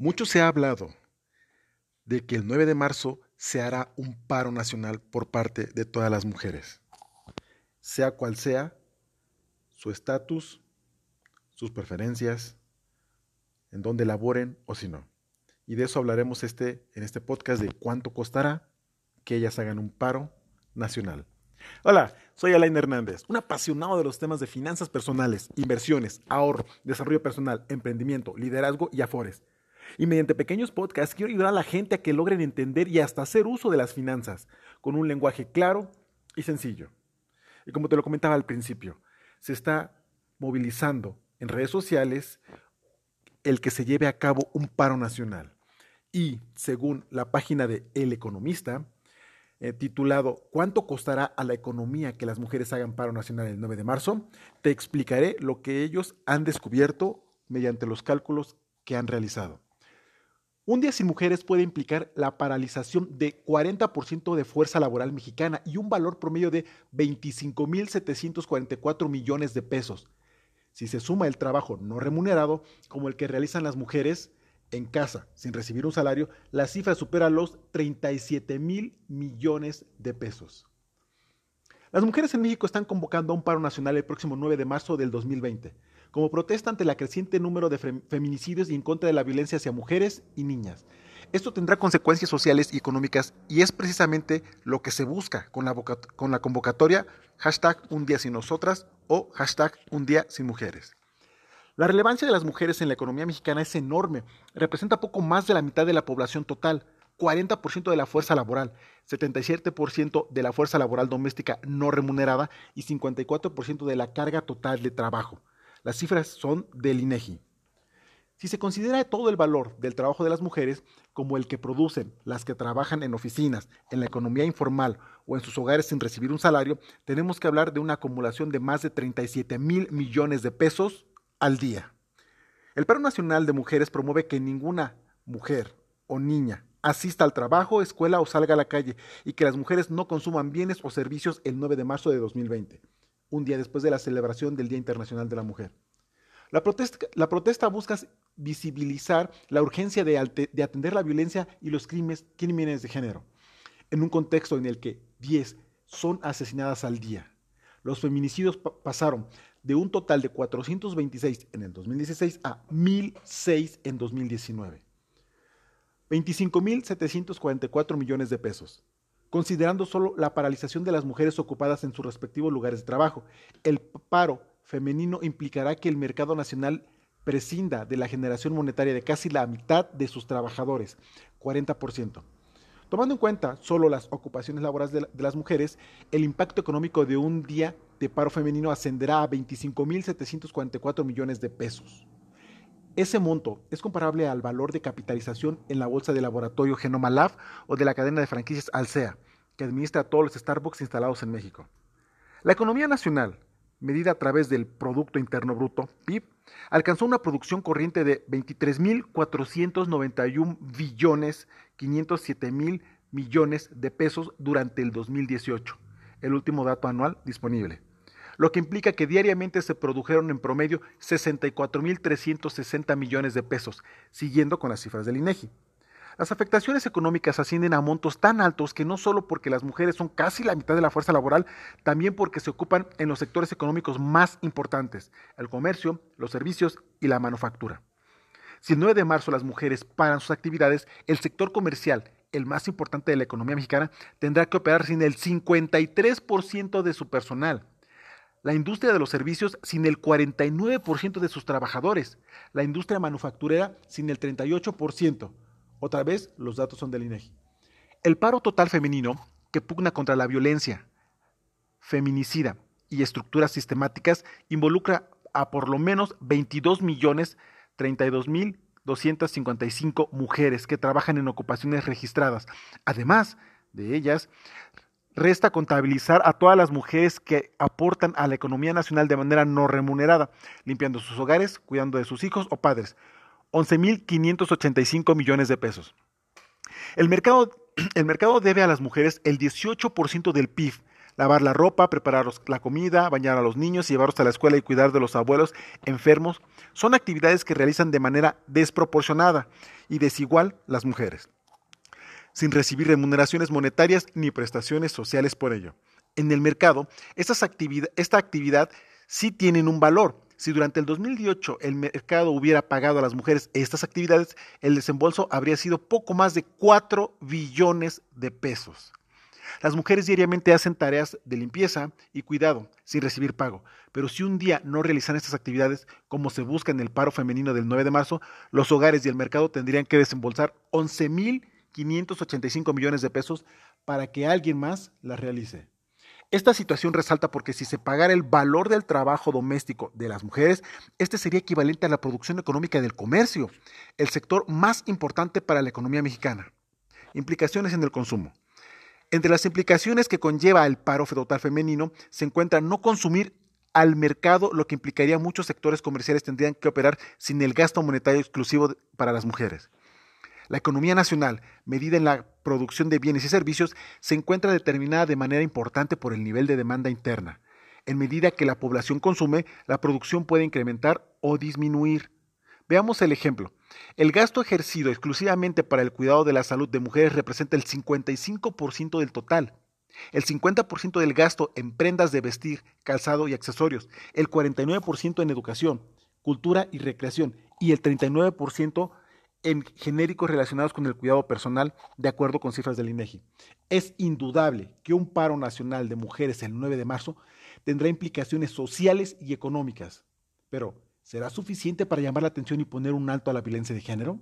Mucho se ha hablado de que el 9 de marzo se hará un paro nacional por parte de todas las mujeres, sea cual sea su estatus, sus preferencias, en dónde laboren o si no. Y de eso hablaremos este, en este podcast de cuánto costará que ellas hagan un paro nacional. Hola, soy Alain Hernández, un apasionado de los temas de finanzas personales, inversiones, ahorro, desarrollo personal, emprendimiento, liderazgo y afores. Y mediante pequeños podcasts quiero ayudar a la gente a que logren entender y hasta hacer uso de las finanzas con un lenguaje claro y sencillo. Y como te lo comentaba al principio, se está movilizando en redes sociales el que se lleve a cabo un paro nacional. Y según la página de El Economista, eh, titulado ¿Cuánto costará a la economía que las mujeres hagan paro nacional el 9 de marzo? Te explicaré lo que ellos han descubierto mediante los cálculos que han realizado. Un día sin mujeres puede implicar la paralización de 40% de fuerza laboral mexicana y un valor promedio de 25.744 millones de pesos. Si se suma el trabajo no remunerado, como el que realizan las mujeres en casa sin recibir un salario, la cifra supera los 37 mil millones de pesos. Las mujeres en México están convocando a un paro nacional el próximo 9 de marzo del 2020 como protesta ante el creciente número de feminicidios y en contra de la violencia hacia mujeres y niñas. Esto tendrá consecuencias sociales y económicas y es precisamente lo que se busca con la, con la convocatoria hashtag un día sin nosotras o hashtag un día sin mujeres. La relevancia de las mujeres en la economía mexicana es enorme, representa poco más de la mitad de la población total, 40% de la fuerza laboral, 77% de la fuerza laboral doméstica no remunerada y 54% de la carga total de trabajo. Las cifras son del INEGI. Si se considera todo el valor del trabajo de las mujeres como el que producen las que trabajan en oficinas, en la economía informal o en sus hogares sin recibir un salario, tenemos que hablar de una acumulación de más de 37 mil millones de pesos al día. El Paro Nacional de Mujeres promueve que ninguna mujer o niña asista al trabajo, escuela o salga a la calle y que las mujeres no consuman bienes o servicios el 9 de marzo de 2020 un día después de la celebración del Día Internacional de la Mujer. La protesta, busca visibilizar la urgencia de, atender la violencia y los crímenes, crímenes de género, en un contexto en el que 10 son asesinadas al día. Los feminicidios pasaron de un total de 426 en el 2016 a 1006 en 2019. 25.744 millones de pesos considerando solo la paralización de las mujeres ocupadas en sus respectivos lugares de trabajo. El paro femenino implicará que el mercado nacional prescinda de la generación monetaria de casi la mitad de sus trabajadores, 40%. Tomando en cuenta solo las ocupaciones laborales de, las mujeres, el impacto económico de un día de paro femenino ascenderá a 25.744 millones de pesos. Ese monto es comparable al valor de capitalización en la bolsa de laboratorio Genoma Lab o de la cadena de franquicias Alsea, que administra todos los Starbucks instalados en México. La economía nacional, medida a través del Producto Interno Bruto, PIB, alcanzó una producción corriente de 23.491 billones 507 mil millones de pesos durante el 2018, el último dato anual disponible lo que implica que diariamente se produjeron en promedio 64.360 millones de pesos, siguiendo con las cifras del INEGI. Las afectaciones económicas ascienden a montos tan altos que no solo porque las mujeres son casi la mitad de la fuerza laboral, también porque se ocupan en los sectores económicos más importantes, el comercio, los servicios y la manufactura. Si el 9 de marzo las mujeres paran sus actividades, el sector comercial, el más importante de la economía mexicana, tendrá que operar sin el 53% de su personal la industria de los servicios sin el 49% de sus trabajadores, la industria manufacturera sin el 38%. Otra vez, los datos son del INEGI. El paro total femenino, que pugna contra la violencia, feminicida y estructuras sistemáticas, involucra a por lo menos 22 millones 32 mil 255 mujeres que trabajan en ocupaciones registradas. Además de ellas, resta contabilizar a todas las mujeres que aportan a la economía nacional de manera no remunerada, limpiando sus hogares, cuidando de sus hijos o padres. 11.585 millones de pesos. El mercado, el mercado debe a las mujeres el 18% del PIB, Lavar la ropa, preparar la comida, bañar a los niños, llevarlos a la escuela y cuidar de los abuelos enfermos son actividades que realizan de manera desproporcionada y desigual las mujeres, sin recibir remuneraciones monetarias ni prestaciones sociales por ello. En el mercado, esta actividad sí tienen un valor, si durante el 2018 el mercado hubiera pagado a las mujeres estas actividades, el desembolso habría sido poco más de 4 billones de pesos. Las mujeres diariamente hacen tareas de limpieza y cuidado sin recibir pago, pero si un día no realizan estas actividades, como se busca en el paro femenino del 9 de marzo, los hogares y el mercado tendrían que desembolsar 11.585 millones de pesos para que alguien más las realice. Esta situación resalta porque si se pagara el valor del trabajo doméstico de las mujeres, este sería equivalente a la producción económica del comercio, el sector más importante para la economía mexicana. Implicaciones en el consumo. Entre las implicaciones que conlleva el paro total femenino se encuentra no consumir al mercado, lo que implicaría muchos sectores comerciales tendrían que operar sin el gasto monetario exclusivo para las mujeres. La economía nacional, medida en la producción de bienes y servicios, se encuentra determinada de manera importante por el nivel de demanda interna. En medida que la población consume, la producción puede incrementar o disminuir. Veamos el ejemplo. El gasto ejercido exclusivamente para el cuidado de la salud de mujeres representa el 55% del total. El 50% del gasto en prendas de vestir, calzado y accesorios, el 49% en educación, cultura y recreación y el 39% en genéricos relacionados con el cuidado personal, de acuerdo con cifras del INEGI. Es indudable que un paro nacional de mujeres el 9 de marzo tendrá implicaciones sociales y económicas, pero ¿será suficiente para llamar la atención y poner un alto a la violencia de género?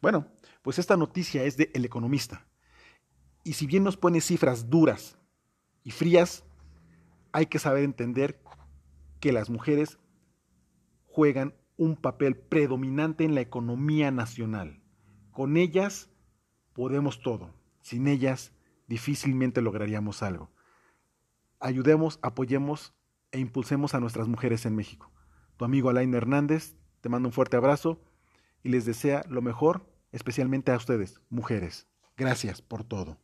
Bueno, pues esta noticia es de El Economista. Y si bien nos pone cifras duras y frías, hay que saber entender que las mujeres juegan un papel predominante en la economía nacional. Con ellas podemos todo. Sin ellas difícilmente lograríamos algo. Ayudemos, apoyemos e impulsemos a nuestras mujeres en México. Tu amigo Alain Hernández te manda un fuerte abrazo y les desea lo mejor, especialmente a ustedes, mujeres. Gracias por todo.